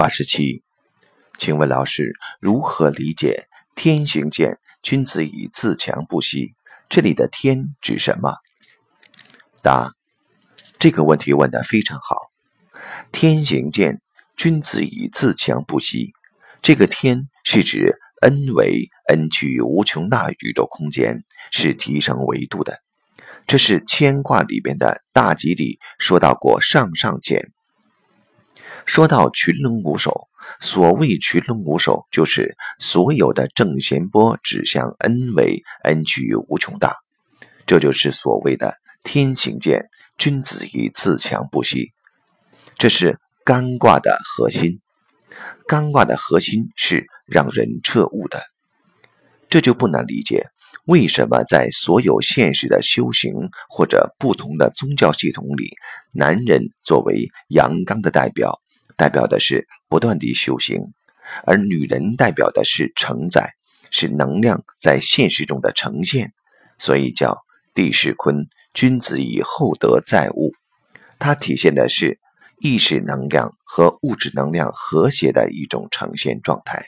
八十七，请问老师如何理解“天行健，君子以自强不息”？这里的“天”指什么？答：这个问题问得非常好。“天行健，君子以自强不息”，这个“天”是指 n 为 n 趋无穷大宇宙空间，是提升维度的。这是牵挂里边的大吉里说到过上上签。说到群龙无首，所谓群龙无首，就是所有的正弦波指向 n 为 n 趋无穷大，这就是所谓的天行健，君子以自强不息。这是干卦的核心，干卦的核心是让人彻悟的，这就不难理解。为什么在所有现实的修行或者不同的宗教系统里，男人作为阳刚的代表，代表的是不断地修行，而女人代表的是承载，是能量在现实中的呈现，所以叫地势坤，君子以厚德载物。它体现的是意识能量和物质能量和谐的一种呈现状态。